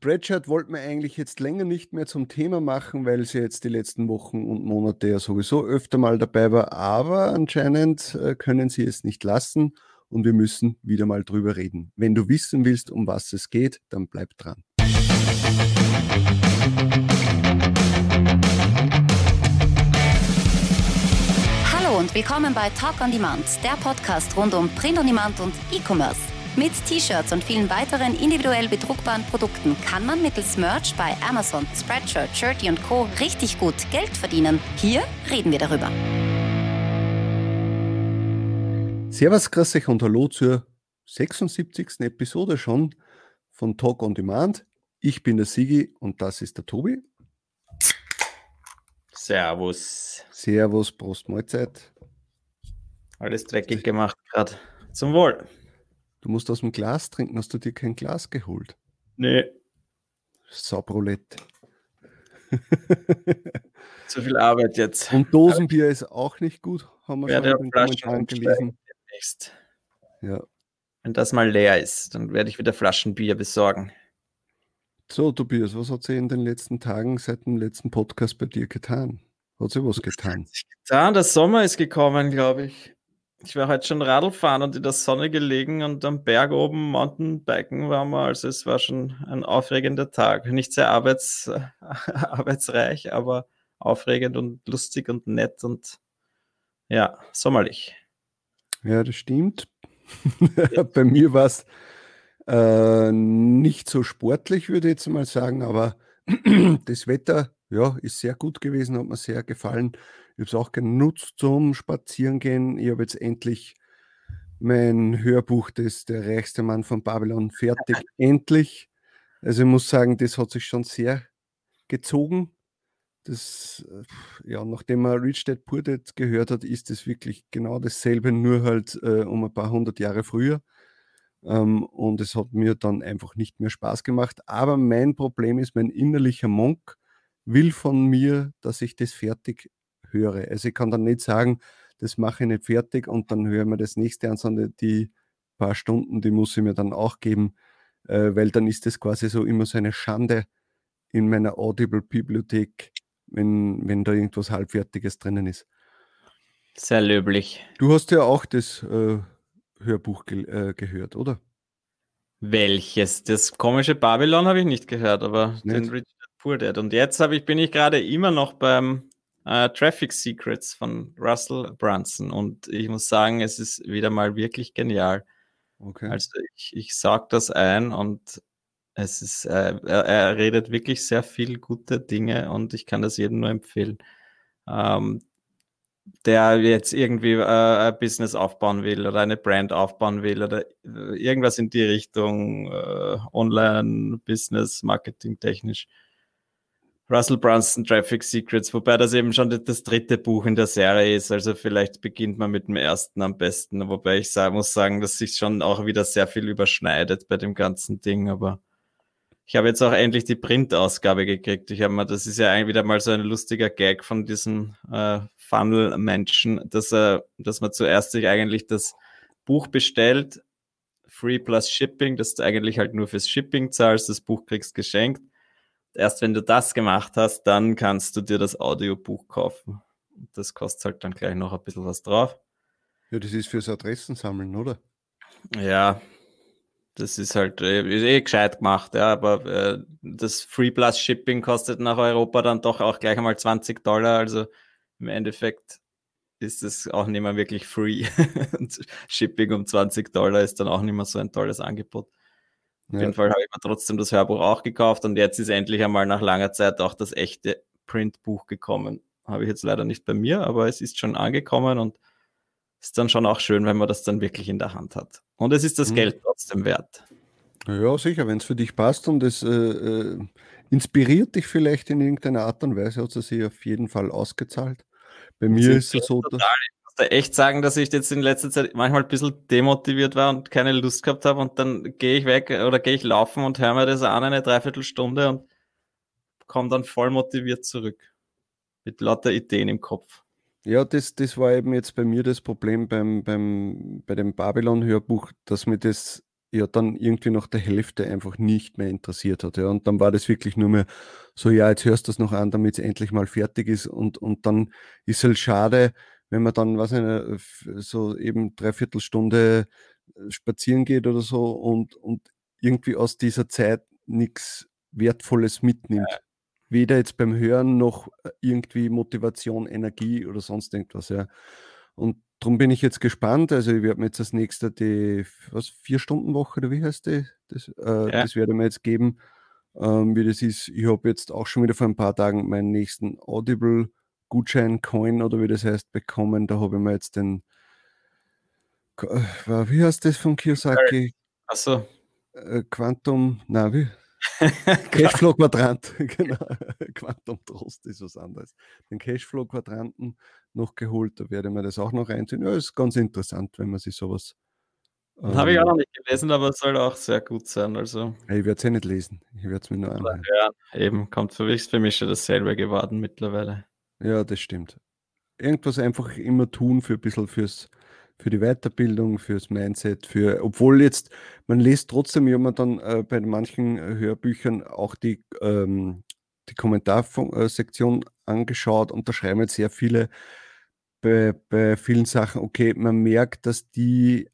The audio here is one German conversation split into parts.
Spreadshirt wollten wir eigentlich jetzt länger nicht mehr zum Thema machen, weil sie jetzt die letzten Wochen und Monate ja sowieso öfter mal dabei war. Aber anscheinend äh, können sie es nicht lassen und wir müssen wieder mal drüber reden. Wenn du wissen willst, um was es geht, dann bleib dran. Hallo und willkommen bei Talk on Demand, der Podcast rund um Print on Demand und E-Commerce. Mit T-Shirts und vielen weiteren individuell bedruckbaren Produkten kann man mittels Merch bei Amazon, Spreadshirt, Shirty und Co. richtig gut Geld verdienen. Hier reden wir darüber. Servus, grüß euch und hallo zur 76. Episode schon von Talk on Demand. Ich bin der Sigi und das ist der Tobi. Servus. Servus, Prost, Mahlzeit. Alles dreckig gemacht gerade. Zum Wohl. Du musst aus dem Glas trinken. Hast du dir kein Glas geholt? Nee. Saubrolette. Zu viel Arbeit jetzt. Und Dosenbier ist auch nicht gut, haben wir Werde schon in Kommentaren gelesen. Demnächst. Ja. Wenn das mal leer ist, dann werde ich wieder Flaschenbier besorgen. So, Tobias, was hat sie in den letzten Tagen seit dem letzten Podcast bei dir getan? Hat sie was getan? getan? Der Sommer ist gekommen, glaube ich. Ich war heute schon Radl fahren und in der Sonne gelegen und am Berg oben Mountainbiken waren wir. Also es war schon ein aufregender Tag. Nicht sehr arbeits, arbeitsreich, aber aufregend und lustig und nett und ja, sommerlich. Ja, das stimmt. Bei mir war es äh, nicht so sportlich, würde ich jetzt mal sagen, aber das Wetter ja, ist sehr gut gewesen, hat mir sehr gefallen. Ich habe es auch genutzt zum Spazierengehen. Ich habe jetzt endlich mein Hörbuch, das Der reichste Mann von Babylon, fertig. endlich. Also ich muss sagen, das hat sich schon sehr gezogen. Das, äh, ja, nachdem man Rich Dad Poor Dad gehört hat, ist es wirklich genau dasselbe, nur halt äh, um ein paar hundert Jahre früher. Ähm, und es hat mir dann einfach nicht mehr Spaß gemacht. Aber mein Problem ist, mein innerlicher Monk will von mir, dass ich das fertig höre. Also ich kann dann nicht sagen, das mache ich nicht fertig und dann höre ich mir das nächste an, sondern die paar Stunden, die muss ich mir dann auch geben, äh, weil dann ist das quasi so immer so eine Schande in meiner Audible-Bibliothek, wenn, wenn da irgendwas Halbfertiges drinnen ist. Sehr löblich. Du hast ja auch das äh, Hörbuch ge äh, gehört, oder? Welches? Das komische Babylon habe ich nicht gehört, aber nicht. den Richard Poor Dad. Und jetzt ich, bin ich gerade immer noch beim äh, Traffic Secrets von Russell Brunson und ich muss sagen, es ist wieder mal wirklich genial. Okay. Also ich, ich sag das ein und es ist, äh, er, er, redet wirklich sehr viel gute Dinge und ich kann das jedem nur empfehlen. Ähm, der jetzt irgendwie äh, ein Business aufbauen will oder eine Brand aufbauen will oder äh, irgendwas in die Richtung äh, Online, Business, Marketing technisch. Russell Brunson Traffic Secrets, wobei das eben schon das dritte Buch in der Serie ist. Also vielleicht beginnt man mit dem ersten am besten, wobei ich sagen, muss sagen, dass sich schon auch wieder sehr viel überschneidet bei dem ganzen Ding. Aber ich habe jetzt auch endlich die Print-Ausgabe gekriegt. Ich habe mal, das ist ja eigentlich wieder mal so ein lustiger Gag von diesem äh, Funnel-Menschen, dass, äh, dass man zuerst sich eigentlich das Buch bestellt, Free plus Shipping, dass du eigentlich halt nur fürs Shipping zahlst, das Buch kriegst geschenkt erst wenn du das gemacht hast, dann kannst du dir das Audiobuch kaufen. Das kostet halt dann gleich noch ein bisschen was drauf. Ja, das ist fürs Adressen sammeln, oder? Ja, das ist halt äh, ist eh gescheit gemacht, ja, aber äh, das Free Plus Shipping kostet nach Europa dann doch auch gleich einmal 20 Dollar, also im Endeffekt ist es auch nicht mehr wirklich free. Shipping um 20 Dollar ist dann auch nicht mehr so ein tolles Angebot. Auf ja. jeden Fall habe ich mir trotzdem das Hörbuch auch gekauft und jetzt ist endlich einmal nach langer Zeit auch das echte Printbuch gekommen. Habe ich jetzt leider nicht bei mir, aber es ist schon angekommen und ist dann schon auch schön, wenn man das dann wirklich in der Hand hat. Und es ist das mhm. Geld trotzdem wert. Ja, sicher, wenn es für dich passt und es äh, äh, inspiriert dich vielleicht in irgendeiner Art und Weise, hat es sich auf jeden Fall ausgezahlt. Bei mir ist es so, dass da echt sagen, dass ich jetzt in letzter Zeit manchmal ein bisschen demotiviert war und keine Lust gehabt habe und dann gehe ich weg oder gehe ich laufen und höre mir das an eine Dreiviertelstunde und komme dann voll motiviert zurück. Mit lauter Ideen im Kopf. Ja, das, das war eben jetzt bei mir das Problem beim, beim, bei dem Babylon-Hörbuch, dass mir das ja dann irgendwie nach der Hälfte einfach nicht mehr interessiert hat. Ja. Und dann war das wirklich nur mehr so, ja, jetzt hörst du das noch an, damit es endlich mal fertig ist. Und, und dann ist es halt schade, wenn man dann, was eine, so eben dreiviertel Stunde äh, spazieren geht oder so und, und irgendwie aus dieser Zeit nichts Wertvolles mitnimmt. Ja. Weder jetzt beim Hören noch äh, irgendwie Motivation, Energie oder sonst irgendwas. Ja. Und darum bin ich jetzt gespannt. Also ich werde mir jetzt das nächste, die was, Vier-Stunden-Woche oder wie heißt die? Das, äh, ja. das werde ich mir jetzt geben, ähm, wie das ist. Ich habe jetzt auch schon wieder vor ein paar Tagen meinen nächsten Audible-Gutschein-Coin oder wie das heißt bekommen. Da habe ich mir jetzt den, äh, wie heißt das von Kiyosaki? Achso. Äh, Quantum, na wie? Cashflow-Quadrant, genau. Quantum Trost ist was anderes. Den Cashflow-Quadranten noch geholt, da werde ich mir das auch noch reinziehen. Ja, ist ganz interessant, wenn man sich sowas. Ähm, Habe ich auch noch nicht gelesen, aber es soll auch sehr gut sein. Also. Ich werde es ja nicht lesen. Ich werde es mir nur anhören. Ja, eben, kommt für mich, für mich schon dasselbe geworden mittlerweile. Ja, das stimmt. Irgendwas einfach immer tun für ein bisschen fürs für die Weiterbildung, fürs Mindset, für, obwohl jetzt, man liest trotzdem, wie man dann äh, bei manchen Hörbüchern auch die, ähm, die Kommentarsektion angeschaut und da schreiben jetzt sehr viele bei, bei vielen Sachen, okay, man merkt, dass die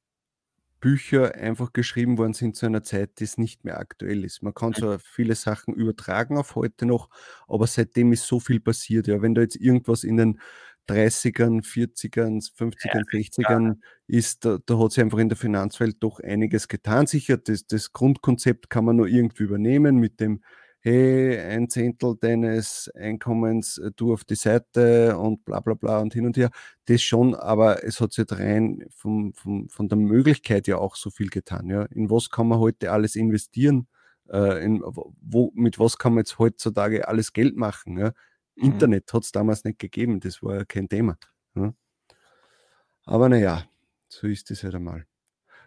Bücher einfach geschrieben worden sind zu einer Zeit, die es nicht mehr aktuell ist. Man kann so viele Sachen übertragen auf heute noch, aber seitdem ist so viel passiert. Ja, wenn da jetzt irgendwas in den 30ern, 40ern, 50ern, 60ern ist, da, da hat sich einfach in der Finanzwelt doch einiges getan. Sicher, das, das Grundkonzept kann man nur irgendwie übernehmen mit dem, hey, ein Zehntel deines Einkommens äh, du auf die Seite und bla bla bla und hin und her. Das schon, aber es hat sich rein vom, vom, von der Möglichkeit ja auch so viel getan. Ja. In was kann man heute alles investieren? Äh, in, wo, mit was kann man jetzt heutzutage alles Geld machen? Ja? Mhm. Internet hat es damals nicht gegeben, das war ja kein Thema. Ja. Aber naja, so ist es halt einmal.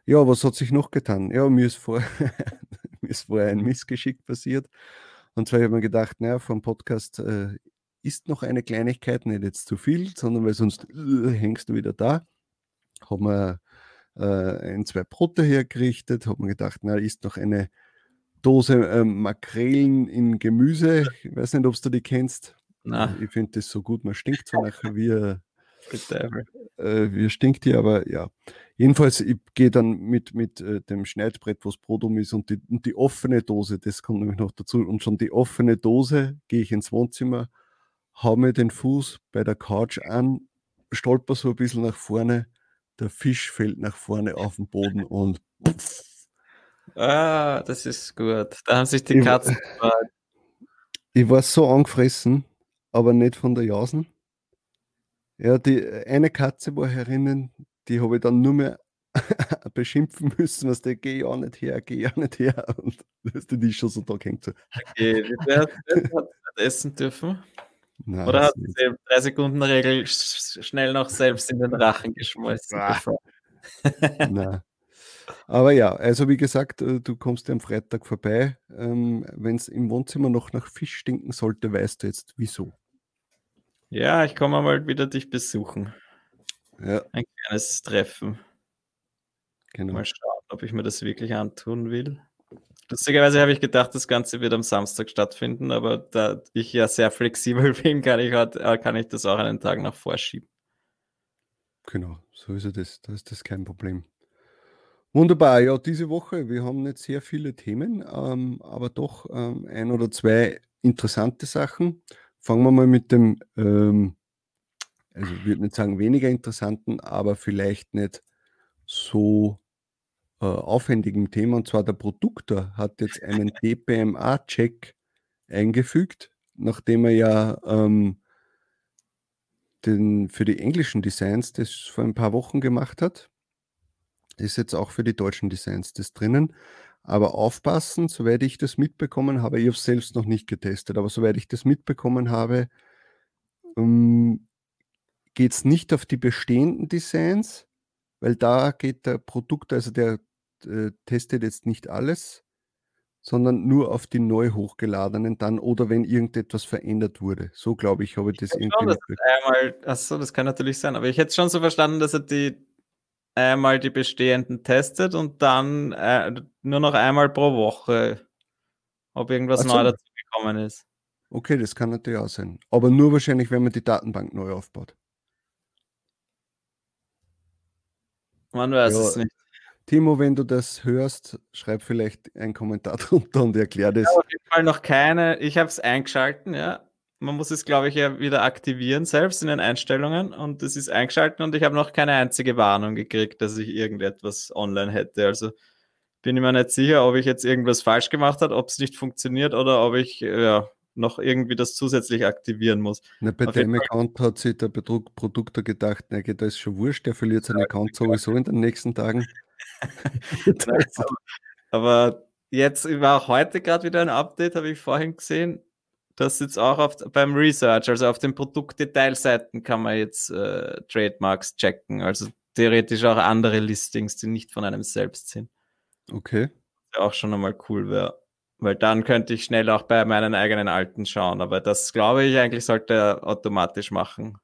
Ja, was hat sich noch getan? Ja, mir ist, vor, ist vorher ein Missgeschick passiert. Und zwar habe ich mir gedacht, naja, vom Podcast äh, ist noch eine Kleinigkeit, nicht jetzt zu viel, sondern weil sonst äh, hängst du wieder da. Haben wir äh, ein, zwei Brote hergerichtet, habe mir gedacht, na, ist noch eine Dose äh, Makrelen in Gemüse. Ich weiß nicht, ob du die kennst. Na. Ich finde das so gut, man stinkt so nachher wie, äh, wie stinkt die, aber ja. Jedenfalls, ich gehe dann mit, mit äh, dem Schneidbrett, was Brot um ist und die, und die offene Dose, das kommt nämlich noch dazu, und schon die offene Dose gehe ich ins Wohnzimmer, hau mir den Fuß bei der Couch an, stolper so ein bisschen nach vorne, der Fisch fällt nach vorne auf den Boden und pff. Ah, das ist gut. Da haben sich die Katzen ich, ich war so angefressen, aber nicht von der Jausen. Ja, die eine Katze war herinnen, die habe ich dann nur mehr beschimpfen müssen, was der geh ja nicht her, geh ja nicht her. Und das die schon so da hängt so. Okay, wer hat essen dürfen? Nein, Oder hat sie die drei Sekunden Regel schnell noch selbst in den Rachen geschmolzen? Nein. Aber ja, also wie gesagt, äh, du kommst ja am Freitag vorbei. Ähm, Wenn es im Wohnzimmer noch nach Fisch stinken sollte, weißt du jetzt wieso. Ja, ich komme mal wieder dich besuchen. Ja. Ein kleines Treffen. Genau. Mal schauen, ob ich mir das wirklich antun will. Lustigerweise habe ich gedacht, das Ganze wird am Samstag stattfinden, aber da ich ja sehr flexibel bin, kann ich, äh, kann ich das auch einen Tag nach vorschieben. Genau, so ist es. Da ist das kein Problem. Wunderbar, ja, diese Woche, wir haben nicht sehr viele Themen, ähm, aber doch ähm, ein oder zwei interessante Sachen. Fangen wir mal mit dem, ähm, also ich würde nicht sagen weniger interessanten, aber vielleicht nicht so äh, aufwendigen Thema. Und zwar der Produktor hat jetzt einen DPMA-Check eingefügt, nachdem er ja ähm, den, für die englischen Designs das vor ein paar Wochen gemacht hat. Ist jetzt auch für die deutschen Designs das drinnen. Aber aufpassen, soweit ich das mitbekommen habe, ich habe es selbst noch nicht getestet, aber soweit ich das mitbekommen habe, ähm, geht es nicht auf die bestehenden Designs, weil da geht der Produkt, also der äh, testet jetzt nicht alles, sondern nur auf die neu hochgeladenen dann oder wenn irgendetwas verändert wurde. So glaube ich, habe ich das ich irgendwie. Schon, das, einmal, achso, das kann natürlich sein, aber ich hätte schon so verstanden, dass er die einmal die bestehenden testet und dann äh, nur noch einmal pro Woche, ob irgendwas so. neu dazu gekommen ist. Okay, das kann natürlich auch sein. Aber nur wahrscheinlich, wenn man die Datenbank neu aufbaut. Man weiß ja. es nicht. Timo, wenn du das hörst, schreib vielleicht einen Kommentar drunter und erklär das. Ja, auf jeden Fall noch keine. Ich habe es eingeschalten, ja. Man muss es, glaube ich, ja wieder aktivieren, selbst in den Einstellungen. Und es ist eingeschalten und ich habe noch keine einzige Warnung gekriegt, dass ich irgendetwas online hätte. Also bin ich mir nicht sicher, ob ich jetzt irgendwas falsch gemacht habe, ob es nicht funktioniert oder ob ich ja, noch irgendwie das zusätzlich aktivieren muss. Na, bei Auf dem Account hat sich der Betrug Produkter gedacht, na, da ist schon wurscht, der verliert seinen ja, Account sowieso in den nächsten Tagen. aber jetzt war auch heute gerade wieder ein Update, habe ich vorhin gesehen. Das jetzt auch auf, beim Research, also auf den Produktdetailseiten kann man jetzt äh, Trademarks checken. Also theoretisch auch andere Listings, die nicht von einem selbst sind. Okay. auch schon einmal cool wäre. Weil dann könnte ich schnell auch bei meinen eigenen alten schauen. Aber das glaube ich eigentlich sollte er automatisch machen.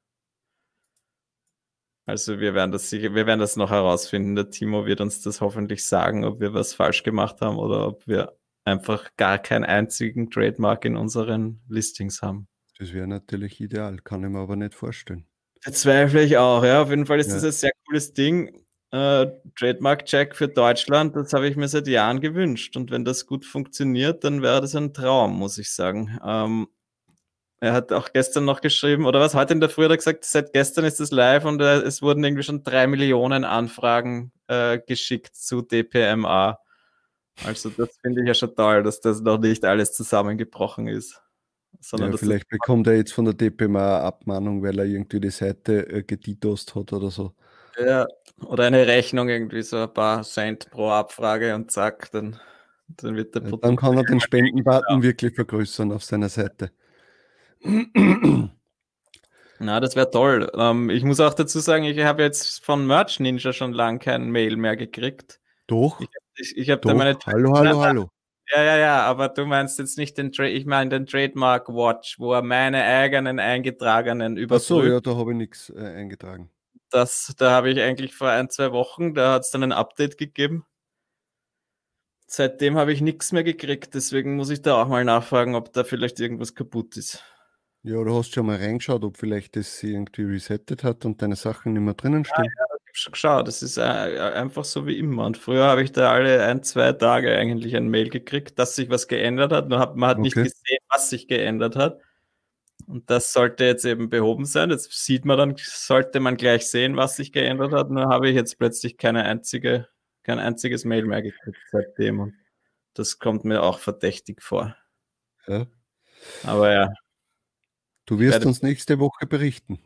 Also wir werden das sicher, wir werden das noch herausfinden. Der Timo wird uns das hoffentlich sagen, ob wir was falsch gemacht haben oder ob wir einfach gar keinen einzigen Trademark in unseren Listings haben. Das wäre natürlich ideal, kann ich mir aber nicht vorstellen. Bezweifle ich auch, ja. Auf jeden Fall ist ja. das ein sehr cooles Ding äh, Trademark-Check für Deutschland, das habe ich mir seit Jahren gewünscht. Und wenn das gut funktioniert, dann wäre das ein Traum, muss ich sagen. Ähm, er hat auch gestern noch geschrieben, oder was, heute in der Früh hat er gesagt, seit gestern ist es live und äh, es wurden irgendwie schon drei Millionen Anfragen äh, geschickt zu DPMA. Also das finde ich ja schon toll, dass das noch nicht alles zusammengebrochen ist. Sondern ja, vielleicht bekommt er jetzt von der DPMA Abmahnung, weil er irgendwie die Seite äh, geditost hat oder so. Ja, oder eine Rechnung irgendwie so ein paar Cent pro Abfrage und zack, dann, dann wird der ja, Dann kann er den Spendenbutton wirklich vergrößern auf seiner Seite. Na, das wäre toll. Ähm, ich muss auch dazu sagen, ich habe jetzt von Merch Ninja schon lange kein Mail mehr gekriegt. Doch. Ich, ich, habe da meine. Hallo, hallo, hallo. Ja, ja, ja, aber du meinst jetzt nicht den Trade, ich meine den Trademark Watch, wo er meine eigenen eingetragenen überprüft. Ach so, ja, da habe ich nichts äh, eingetragen das, da habe ich eigentlich vor ein, zwei Wochen, da hat es dann ein Update gegeben. Seitdem habe ich nichts mehr gekriegt, deswegen muss ich da auch mal nachfragen, ob da vielleicht irgendwas kaputt ist. Ja, du hast schon mal reingeschaut, ob vielleicht das irgendwie resettet hat und deine Sachen nicht mehr drinnen stehen. Ja, ja geschaut, das ist äh, einfach so wie immer. Und früher habe ich da alle ein, zwei Tage eigentlich ein Mail gekriegt, dass sich was geändert hat. Nur hat, man hat okay. nicht gesehen, was sich geändert hat. Und das sollte jetzt eben behoben sein. Jetzt sieht man dann, sollte man gleich sehen, was sich geändert hat. Nur habe ich jetzt plötzlich keine einzige, kein einziges Mail mehr gekriegt seitdem. Und das kommt mir auch verdächtig vor. Ja. Aber ja. Du wirst uns nächste Woche berichten.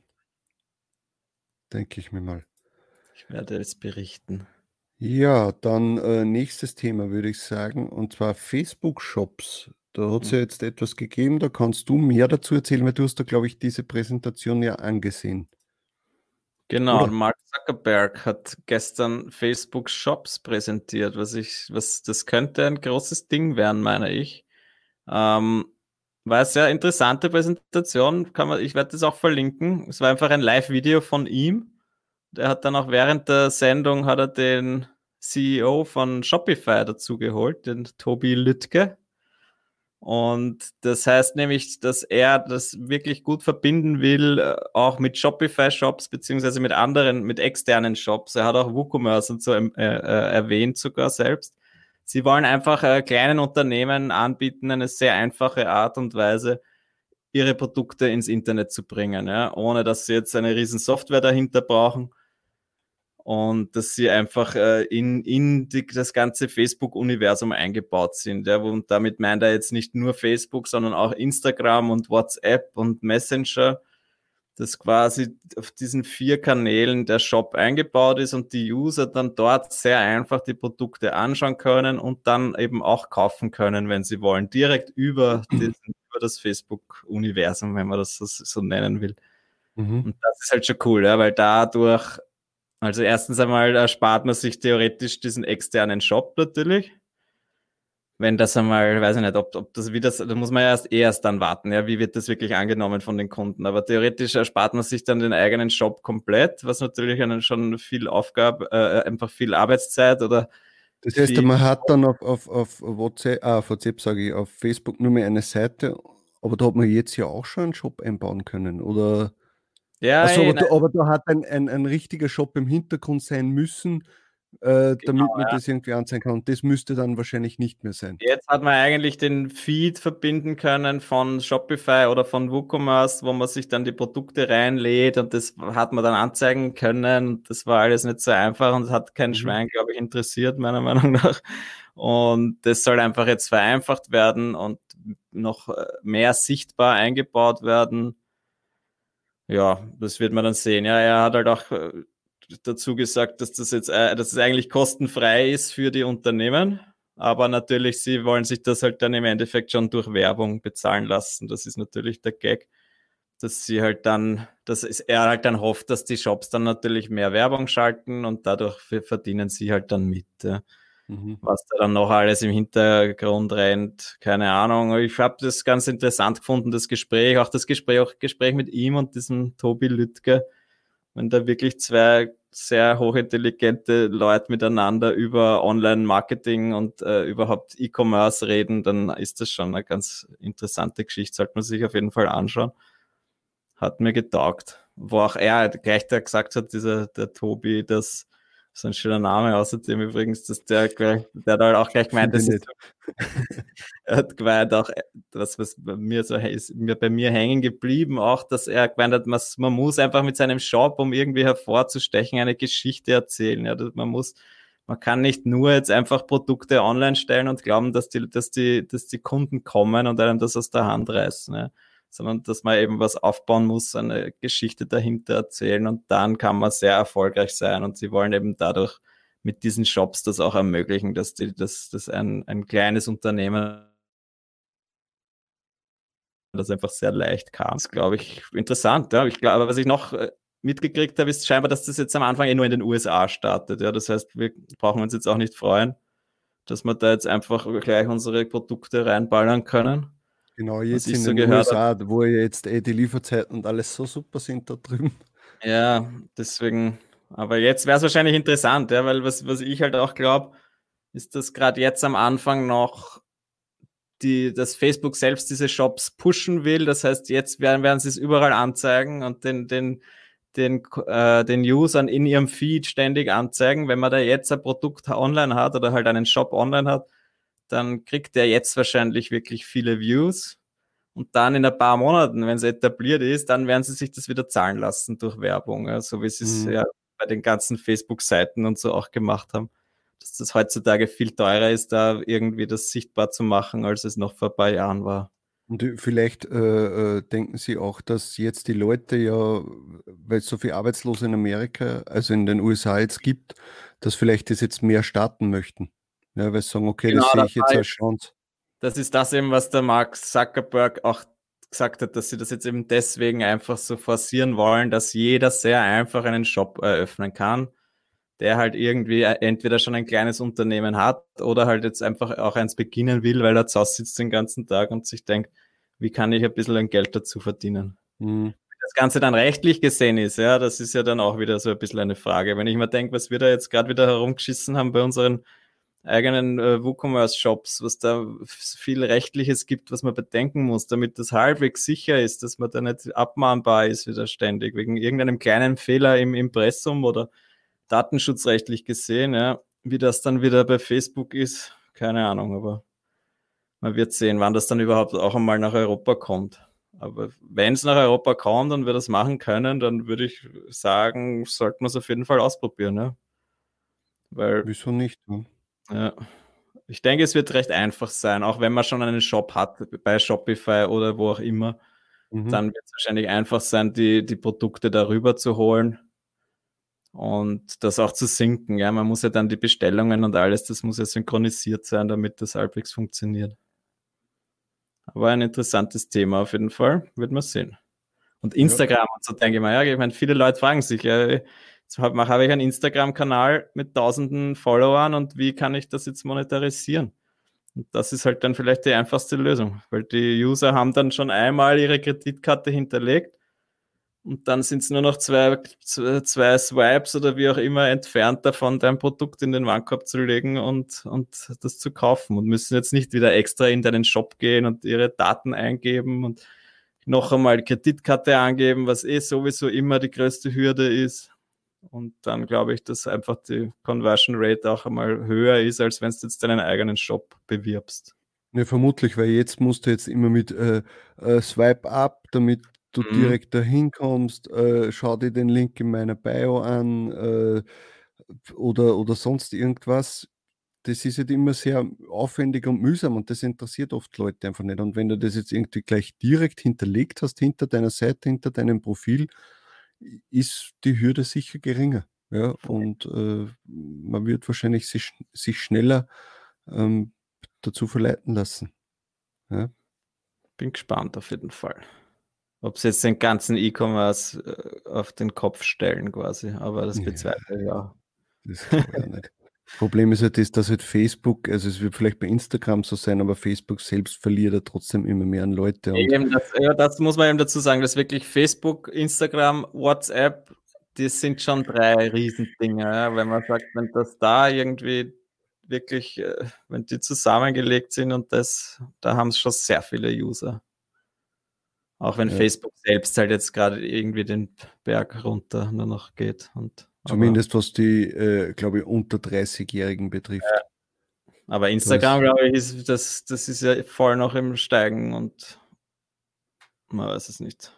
Denke ich mir mal. Ich werde es berichten. Ja, dann äh, nächstes Thema würde ich sagen, und zwar Facebook-Shops. Da hat es ja jetzt etwas gegeben, da kannst du mehr dazu erzählen, weil du hast da, glaube ich, diese Präsentation ja angesehen. Genau, Oder? Mark Zuckerberg hat gestern Facebook Shops präsentiert, was ich, was das könnte ein großes Ding werden, meine ich. Ähm, war eine sehr interessante Präsentation, kann man, ich werde das auch verlinken. Es war einfach ein Live-Video von ihm. Der hat dann auch während der Sendung hat er den CEO von Shopify dazu geholt, den Tobi Lüttke. Und das heißt nämlich, dass er das wirklich gut verbinden will, äh, auch mit Shopify-Shops, beziehungsweise mit anderen, mit externen Shops. Er hat auch WooCommerce und so äh, äh, erwähnt sogar selbst. Sie wollen einfach äh, kleinen Unternehmen anbieten, eine sehr einfache Art und Weise, ihre Produkte ins Internet zu bringen, ja, ohne dass sie jetzt eine riesen Software dahinter brauchen und dass sie einfach äh, in, in die, das ganze Facebook-Universum eingebaut sind. Ja, und damit meint er jetzt nicht nur Facebook, sondern auch Instagram und WhatsApp und Messenger, dass quasi auf diesen vier Kanälen der Shop eingebaut ist und die User dann dort sehr einfach die Produkte anschauen können und dann eben auch kaufen können, wenn sie wollen, direkt über, diesen, über das Facebook-Universum, wenn man das so, so nennen will. Mhm. Und das ist halt schon cool, ja, weil dadurch also erstens einmal erspart man sich theoretisch diesen externen Shop natürlich. wenn das einmal, weiß ich nicht, ob, ob das wieder, da muss man ja erst erst dann warten, ja, wie wird das wirklich angenommen von den Kunden. Aber theoretisch erspart man sich dann den eigenen Shop komplett, was natürlich einen schon viel Aufgabe, äh, einfach viel Arbeitszeit oder das heißt, man hat dann auf, auf, auf WhatsApp, ah, WhatsApp sage ich, auf Facebook nur mehr eine Seite, aber da hat man jetzt ja auch schon einen Shop einbauen können, oder? Ja, also, aber, da, aber da hat ein, ein, ein richtiger Shop im Hintergrund sein müssen, äh, damit genau, man ja. das irgendwie anzeigen kann. Und das müsste dann wahrscheinlich nicht mehr sein. Jetzt hat man eigentlich den Feed verbinden können von Shopify oder von WooCommerce, wo man sich dann die Produkte reinlädt und das hat man dann anzeigen können. Das war alles nicht so einfach und hat kein mhm. Schwein, glaube ich, interessiert, meiner Meinung nach. Und das soll einfach jetzt vereinfacht werden und noch äh, mehr sichtbar eingebaut werden. Ja, das wird man dann sehen. Ja, er hat halt auch äh, dazu gesagt, dass das jetzt, äh, dass es eigentlich kostenfrei ist für die Unternehmen. Aber natürlich, sie wollen sich das halt dann im Endeffekt schon durch Werbung bezahlen lassen. Das ist natürlich der Gag, dass sie halt dann, dass er halt dann hofft, dass die Shops dann natürlich mehr Werbung schalten und dadurch verdienen sie halt dann mit. Ja. Mhm. Was da dann noch alles im Hintergrund rennt, keine Ahnung. Ich habe das ganz interessant gefunden, das Gespräch, auch das Gespräch, auch Gespräch mit ihm und diesem Tobi Lüttke, wenn da wirklich zwei sehr hochintelligente Leute miteinander über Online-Marketing und äh, überhaupt E-Commerce reden, dann ist das schon eine ganz interessante Geschichte. Sollte man sich auf jeden Fall anschauen. Hat mir getaugt. Wo auch er gleich da gesagt hat, dieser, der Tobi, dass so ein schöner Name außerdem übrigens, dass der gleich, der hat halt auch gleich gemeint, das ist, er hat gemeint auch, das, was bei mir so ist, mir bei mir hängen geblieben, auch, dass er gemeint hat, man, man muss einfach mit seinem Shop, um irgendwie hervorzustechen, eine Geschichte erzählen. Ja, man muss, man kann nicht nur jetzt einfach Produkte online stellen und glauben, dass die, dass die, dass die Kunden kommen und einem das aus der Hand reißen. Ja sondern dass man eben was aufbauen muss, eine Geschichte dahinter erzählen und dann kann man sehr erfolgreich sein und sie wollen eben dadurch mit diesen Shops das auch ermöglichen, dass, die, dass, dass ein, ein kleines Unternehmen das einfach sehr leicht kam. Das glaube ich interessant. Ja. Ich glaube, was ich noch äh, mitgekriegt habe, ist scheinbar, dass das jetzt am Anfang eh nur in den USA startet. Ja. Das heißt, wir brauchen uns jetzt auch nicht freuen, dass wir da jetzt einfach gleich unsere Produkte reinballern können. Genau, jetzt in so den USA, wo jetzt eh die Lieferzeiten und alles so super sind da drüben. Ja, deswegen, aber jetzt wäre es wahrscheinlich interessant, ja, weil was, was ich halt auch glaube, ist, dass gerade jetzt am Anfang noch die, dass Facebook selbst diese Shops pushen will. Das heißt, jetzt werden, werden sie es überall anzeigen und den, den, den, äh, den Usern in ihrem Feed ständig anzeigen. Wenn man da jetzt ein Produkt online hat oder halt einen Shop online hat, dann kriegt er jetzt wahrscheinlich wirklich viele Views. Und dann in ein paar Monaten, wenn es etabliert ist, dann werden sie sich das wieder zahlen lassen durch Werbung, ja, so wie sie es mhm. ja bei den ganzen Facebook-Seiten und so auch gemacht haben. Dass das heutzutage viel teurer ist, da irgendwie das sichtbar zu machen, als es noch vor ein paar Jahren war. Und vielleicht äh, äh denken Sie auch, dass jetzt die Leute ja, weil es so viel Arbeitslose in Amerika, also in den USA jetzt gibt, dass vielleicht das jetzt mehr starten möchten. Ja, weil sie sagen, okay, genau, das sehe ich jetzt als Chance. Das ist das eben, was der Mark Zuckerberg auch gesagt hat, dass sie das jetzt eben deswegen einfach so forcieren wollen, dass jeder sehr einfach einen Shop eröffnen kann, der halt irgendwie äh, entweder schon ein kleines Unternehmen hat oder halt jetzt einfach auch eins beginnen will, weil er zu Hause sitzt den ganzen Tag und sich denkt, wie kann ich ein bisschen ein Geld dazu verdienen? Mhm. Das Ganze dann rechtlich gesehen ist, ja, das ist ja dann auch wieder so ein bisschen eine Frage. Wenn ich mir denke, was wir da jetzt gerade wieder herumgeschissen haben bei unseren eigenen äh, WooCommerce-Shops, was da viel Rechtliches gibt, was man bedenken muss, damit das halbwegs sicher ist, dass man da nicht abmahnbar ist wieder ständig, wegen irgendeinem kleinen Fehler im Impressum oder datenschutzrechtlich gesehen, ja. Wie das dann wieder bei Facebook ist, keine Ahnung, aber man wird sehen, wann das dann überhaupt auch einmal nach Europa kommt. Aber wenn es nach Europa kommt und wir das machen können, dann würde ich sagen, sollten wir es auf jeden Fall ausprobieren. Ja? Weil, Wieso nicht? Ne? Ja. Ich denke, es wird recht einfach sein, auch wenn man schon einen Shop hat, bei Shopify oder wo auch immer. Mhm. Dann wird es wahrscheinlich einfach sein, die, die Produkte darüber zu holen und das auch zu sinken. Ja, man muss ja dann die Bestellungen und alles, das muss ja synchronisiert sein, damit das halbwegs funktioniert. Aber ein interessantes Thema auf jeden Fall, wird man sehen. Und Instagram ja. und so denke ich mal, ja, ich meine, viele Leute fragen sich, ja, habe hab ich einen Instagram-Kanal mit tausenden Followern und wie kann ich das jetzt monetarisieren? Und das ist halt dann vielleicht die einfachste Lösung, weil die User haben dann schon einmal ihre Kreditkarte hinterlegt und dann sind es nur noch zwei, zwei Swipes oder wie auch immer entfernt davon, dein Produkt in den Warenkorb zu legen und, und das zu kaufen und müssen jetzt nicht wieder extra in deinen Shop gehen und ihre Daten eingeben und noch einmal Kreditkarte angeben, was eh sowieso immer die größte Hürde ist. Und dann glaube ich, dass einfach die Conversion Rate auch einmal höher ist, als wenn du jetzt deinen eigenen Shop bewirbst. Ja, vermutlich, weil jetzt musst du jetzt immer mit äh, äh, Swipe up, damit du mhm. direkt dahin kommst, äh, schau dir den Link in meiner Bio an äh, oder, oder sonst irgendwas. Das ist halt immer sehr aufwendig und mühsam und das interessiert oft Leute einfach nicht. Und wenn du das jetzt irgendwie gleich direkt hinterlegt hast, hinter deiner Seite, hinter deinem Profil, ist die Hürde sicher geringer. Ja, und äh, man wird wahrscheinlich sich, sich schneller ähm, dazu verleiten lassen. Ja. Bin gespannt auf jeden Fall. Ob sie jetzt den ganzen E-Commerce äh, auf den Kopf stellen quasi, aber das bezweifle ich ja. Das ja nicht. Problem ist halt das, dass halt Facebook, also es wird vielleicht bei Instagram so sein, aber Facebook selbst verliert ja trotzdem immer mehr an Leute. Eben das, ja, das muss man eben dazu sagen, dass wirklich Facebook, Instagram, WhatsApp, die sind schon drei Riesendinge. Ja? Wenn man sagt, wenn das da irgendwie wirklich, äh, wenn die zusammengelegt sind und das, da haben es schon sehr viele User. Auch wenn ja. Facebook selbst halt jetzt gerade irgendwie den Berg runter nur noch geht. Und, Zumindest was die, äh, glaube ich, unter 30-Jährigen betrifft. Ja. Aber Instagram, glaube ich, ist, das, das ist ja voll noch im Steigen und man weiß es nicht.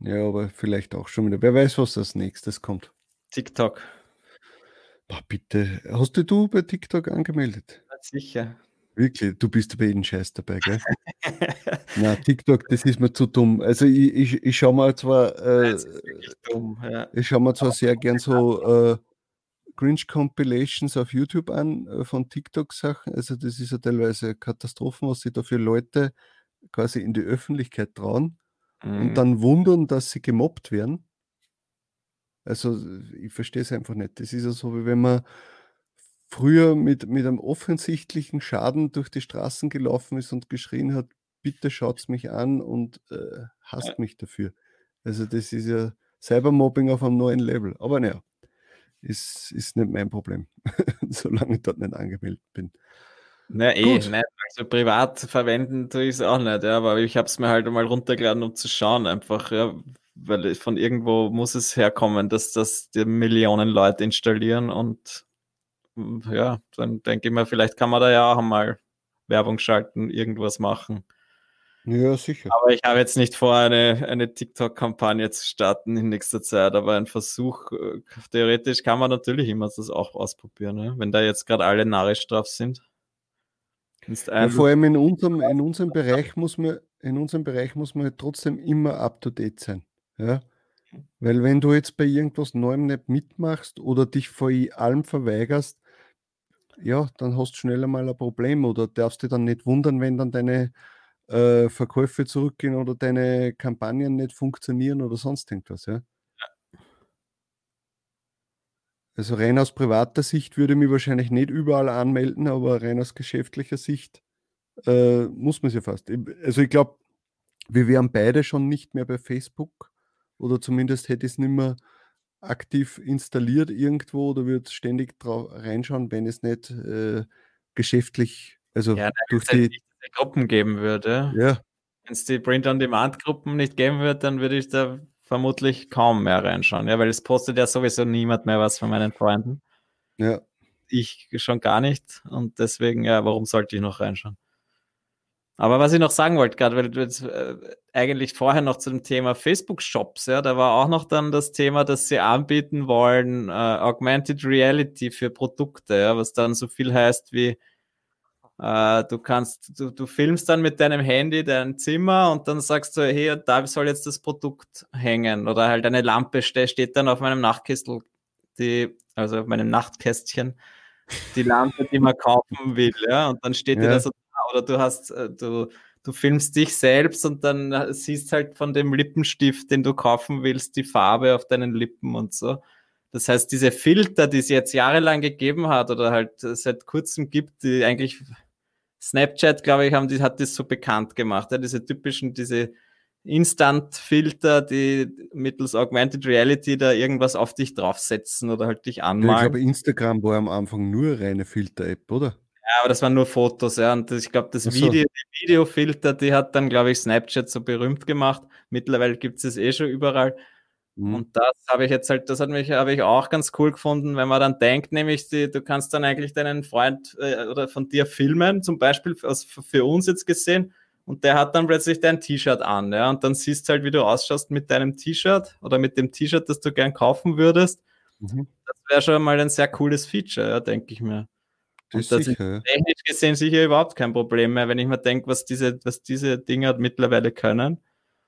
Ja, aber vielleicht auch schon wieder. Wer weiß, was als nächstes kommt. TikTok. Boah, bitte. Hast du du bei TikTok angemeldet? Sicher. Wirklich, du bist bei jedem Scheiß dabei, gell? Na, TikTok, das ist mir zu dumm. Also ich, ich, ich schaue mal zwar, äh, dumm, ja. ich schaue mir zwar sehr gern so äh, Cringe Compilations auf YouTube an äh, von TikTok-Sachen. Also das ist ja teilweise Katastrophen, was sich da für Leute quasi in die Öffentlichkeit trauen mhm. und dann wundern, dass sie gemobbt werden. Also ich verstehe es einfach nicht. Das ist ja so, wie wenn man früher mit, mit einem offensichtlichen Schaden durch die Straßen gelaufen ist und geschrien hat, bitte schaut mich an und äh, hasst mich dafür. Also das ist ja Cybermobbing auf einem neuen Level. Aber naja, ist, ist nicht mein Problem, solange ich dort nicht angemeldet bin. Na eh, nicht. Also privat verwenden tue ich es auch nicht, ja, aber ich habe es mir halt mal runtergeladen, um zu schauen, einfach, ja, weil von irgendwo muss es herkommen, dass das die Millionen Leute installieren und ja, dann denke ich mir, vielleicht kann man da ja auch mal Werbung schalten, irgendwas machen. Ja, sicher. Aber ich habe jetzt nicht vor, eine, eine TikTok-Kampagne zu starten in nächster Zeit, aber ein Versuch, äh, theoretisch kann man natürlich immer das auch ausprobieren, ne? wenn da jetzt gerade alle narrisch drauf sind. Ja, vor allem in unserem, in unserem Bereich muss man, in unserem Bereich muss man trotzdem immer up to date sein. Ja? Weil wenn du jetzt bei irgendwas Neuem nicht mitmachst oder dich vor allem verweigerst, ja, dann hast du schneller mal ein Problem oder darfst dich dann nicht wundern, wenn dann deine äh, Verkäufe zurückgehen oder deine Kampagnen nicht funktionieren oder sonst irgendwas, ja. Also rein aus privater Sicht würde ich mich wahrscheinlich nicht überall anmelden, aber rein aus geschäftlicher Sicht äh, muss man es ja fast. Also ich glaube, wir wären beide schon nicht mehr bei Facebook oder zumindest hätte ich es nicht mehr aktiv installiert irgendwo oder wird ständig drauf reinschauen, wenn es nicht äh, geschäftlich, also ja, durch die, die Gruppen geben würde. Ja. Wenn es die Print-on-Demand-Gruppen nicht geben wird, dann würde ich da vermutlich kaum mehr reinschauen, ja, weil es postet ja sowieso niemand mehr was von meinen Freunden. Ja. Ich schon gar nicht und deswegen, ja, warum sollte ich noch reinschauen? Aber was ich noch sagen wollte, gerade weil du jetzt äh, eigentlich vorher noch zu dem Thema Facebook-Shops, ja, da war auch noch dann das Thema, dass sie anbieten wollen, äh, Augmented Reality für Produkte, ja, was dann so viel heißt wie, äh, du kannst, du, du filmst dann mit deinem Handy dein Zimmer und dann sagst du, hey, da soll jetzt das Produkt hängen oder halt eine Lampe steht dann auf meinem Nachtkistel, die, also auf meinem Nachtkästchen, die Lampe, die man kaufen will, ja, und dann steht ja. dir da so oder du hast, äh, du, du filmst dich selbst und dann äh, siehst halt von dem Lippenstift, den du kaufen willst, die Farbe auf deinen Lippen und so. Das heißt, diese Filter, die es jetzt jahrelang gegeben hat oder halt seit kurzem gibt, die eigentlich Snapchat, glaube ich, haben die, hat das so bekannt gemacht. Ja, diese typischen, diese Instant-Filter, die mittels Augmented Reality da irgendwas auf dich draufsetzen oder halt dich anmalen. Ja, ich glaube, Instagram war am Anfang nur eine reine Filter-App, oder? Ja, aber das waren nur Fotos, ja. Und das, ich glaube, das so. Video, die Videofilter, die hat dann, glaube ich, Snapchat so berühmt gemacht. Mittlerweile gibt es es eh schon überall. Mhm. Und das habe ich jetzt halt, das hat mich, habe ich auch ganz cool gefunden, wenn man dann denkt, nämlich, die, du kannst dann eigentlich deinen Freund äh, oder von dir filmen, zum Beispiel aus, für uns jetzt gesehen, und der hat dann plötzlich dein T-Shirt an, ja, und dann siehst du halt, wie du ausschaust mit deinem T-Shirt oder mit dem T-Shirt, das du gern kaufen würdest. Mhm. Das wäre schon mal ein sehr cooles Feature, ja, denke ich mir. Das, das ist technisch gesehen sicher überhaupt kein Problem mehr, wenn ich mir denke, was diese, was diese Dinger mittlerweile können.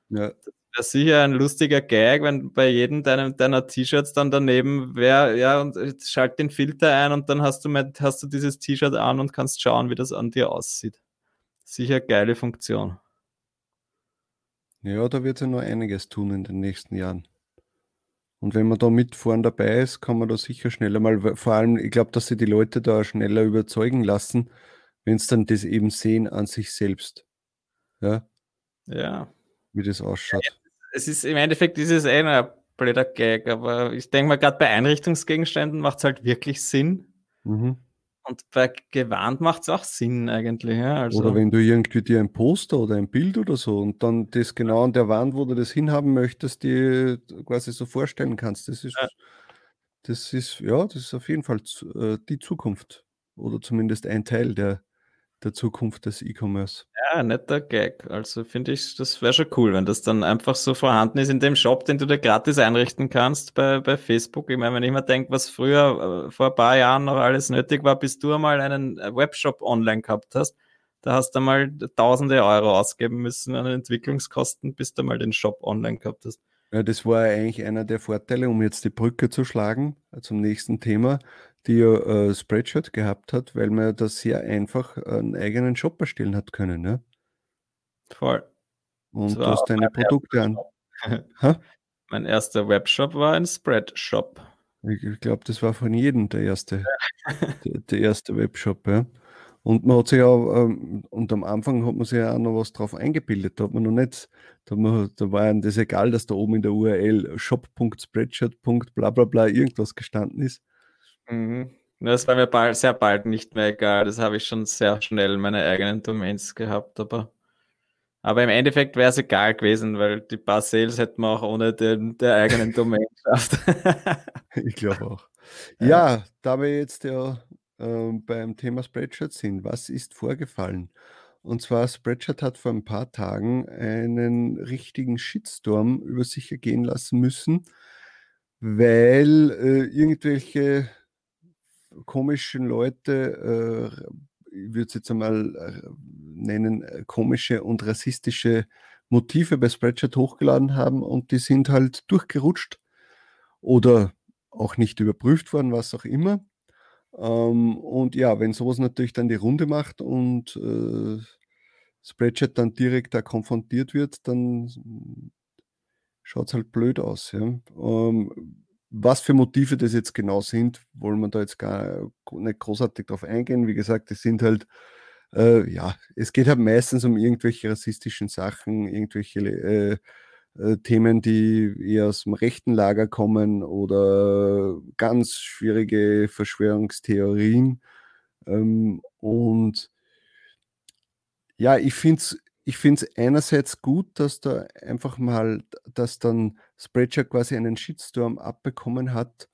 Ja. Das wäre sicher ein lustiger Gag, wenn bei jedem deiner, deiner T-Shirts dann daneben wäre, ja, und schalt den Filter ein und dann hast du, mit, hast du dieses T-Shirt an und kannst schauen, wie das an dir aussieht. Sicher geile Funktion. Ja, da wird sich noch einiges tun in den nächsten Jahren. Und wenn man da mit vorn dabei ist, kann man da sicher schneller mal, vor allem, ich glaube, dass sie die Leute da schneller überzeugen lassen, wenn es dann das eben sehen an sich selbst. Ja. Ja. Wie das ausschaut. Ja, es ist im Endeffekt ist es eh ein blöder Gag, aber ich denke mal, gerade bei Einrichtungsgegenständen macht es halt wirklich Sinn. Mhm. Und bei Gewand macht es auch Sinn eigentlich. Ja? Also oder wenn du irgendwie dir ein Poster oder ein Bild oder so und dann das genau an der Wand, wo du das hinhaben möchtest, dir quasi so vorstellen kannst. Das ist, ja. das ist, ja, das ist auf jeden Fall äh, die Zukunft. Oder zumindest ein Teil der, der Zukunft des E-Commerce. Ja, netter Gag. Also finde ich, das wäre schon cool, wenn das dann einfach so vorhanden ist in dem Shop, den du dir gratis einrichten kannst bei, bei Facebook. Ich meine, wenn ich mir denke, was früher äh, vor ein paar Jahren noch alles nötig war, bis du einmal einen äh, Webshop online gehabt hast, da hast du mal tausende Euro ausgeben müssen an Entwicklungskosten, bis du mal den Shop online gehabt hast. Ja, das war eigentlich einer der Vorteile, um jetzt die Brücke zu schlagen äh, zum nächsten Thema die ja äh, Spreadshirt gehabt hat, weil man da sehr einfach einen eigenen Shop erstellen hat können. Ja? Voll. Und du hast deine Produkte an. mein erster Webshop war ein Spreadshop. Ich, ich glaube, das war von jedem der erste, der, der, erste Webshop. Ja? Und man hat sich ja, ähm, und am Anfang hat man sich ja auch noch was drauf eingebildet. Da hat man noch nicht, da, man, da war einem das egal, dass da oben in der URL shop.spreadshirt. bla bla bla irgendwas gestanden ist. Mhm. Das war mir bald, sehr bald nicht mehr egal. Das habe ich schon sehr schnell meine eigenen Domains gehabt, aber, aber im Endeffekt wäre es egal gewesen, weil die paar Sales hätten wir auch ohne den, der eigenen Domain geschafft. ich glaube auch. Ja, da wir jetzt ja äh, beim Thema Spreadshirt sind, was ist vorgefallen? Und zwar Spreadshirt hat vor ein paar Tagen einen richtigen Shitstorm über sich ergehen lassen müssen, weil äh, irgendwelche komischen Leute, äh, ich würde es jetzt einmal äh, nennen, äh, komische und rassistische Motive bei Spreadshirt hochgeladen haben und die sind halt durchgerutscht oder auch nicht überprüft worden, was auch immer. Ähm, und ja, wenn sowas natürlich dann die Runde macht und äh, Spreadshirt dann direkt da konfrontiert wird, dann schaut es halt blöd aus. Ja. Ähm, was für Motive das jetzt genau sind, wollen wir da jetzt gar nicht großartig drauf eingehen. Wie gesagt, es sind halt, äh, ja, es geht halt meistens um irgendwelche rassistischen Sachen, irgendwelche äh, äh, Themen, die eher aus dem rechten Lager kommen oder ganz schwierige Verschwörungstheorien. Ähm, und ja, ich finde es ich finde es einerseits gut, dass da einfach mal, dass dann Spreadshirt quasi einen Shitstorm abbekommen hat,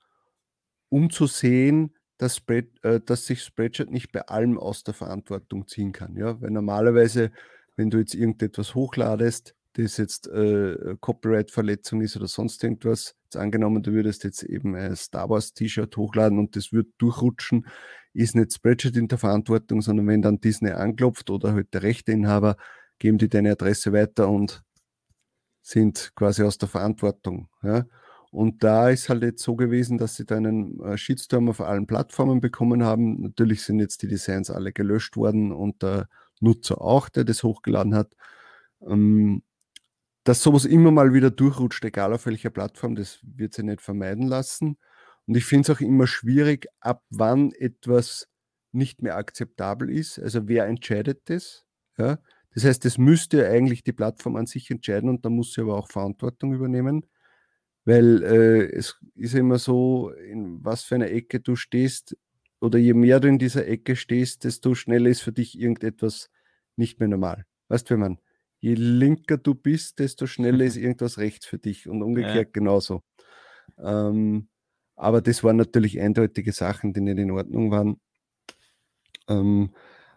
um zu sehen, dass, Spread, äh, dass sich Spreadshirt nicht bei allem aus der Verantwortung ziehen kann. Ja? Weil normalerweise, wenn du jetzt irgendetwas hochladest, das jetzt äh, Copyright-Verletzung ist oder sonst irgendwas, jetzt angenommen, du würdest jetzt eben ein Star Wars-T-Shirt hochladen und das wird durchrutschen, ist nicht Spreadshirt in der Verantwortung, sondern wenn dann Disney anklopft oder halt der Rechteinhaber, geben die deine Adresse weiter und sind quasi aus der Verantwortung. Ja? Und da ist halt jetzt so gewesen, dass sie da einen äh, Shitstorm auf allen Plattformen bekommen haben. Natürlich sind jetzt die Designs alle gelöscht worden und der Nutzer auch, der das hochgeladen hat. Ähm, dass sowas immer mal wieder durchrutscht, egal auf welcher Plattform, das wird sie nicht vermeiden lassen. Und ich finde es auch immer schwierig, ab wann etwas nicht mehr akzeptabel ist. Also wer entscheidet das? Ja? Das heißt, das müsste eigentlich die Plattform an sich entscheiden und da muss sie aber auch Verantwortung übernehmen, weil äh, es ist immer so, in was für einer Ecke du stehst oder je mehr du in dieser Ecke stehst, desto schneller ist für dich irgendetwas nicht mehr normal. Weißt du, wenn man, je linker du bist, desto schneller ist irgendwas rechts für dich und umgekehrt ja. genauso. Ähm, aber das waren natürlich eindeutige Sachen, die nicht in Ordnung waren. Ähm,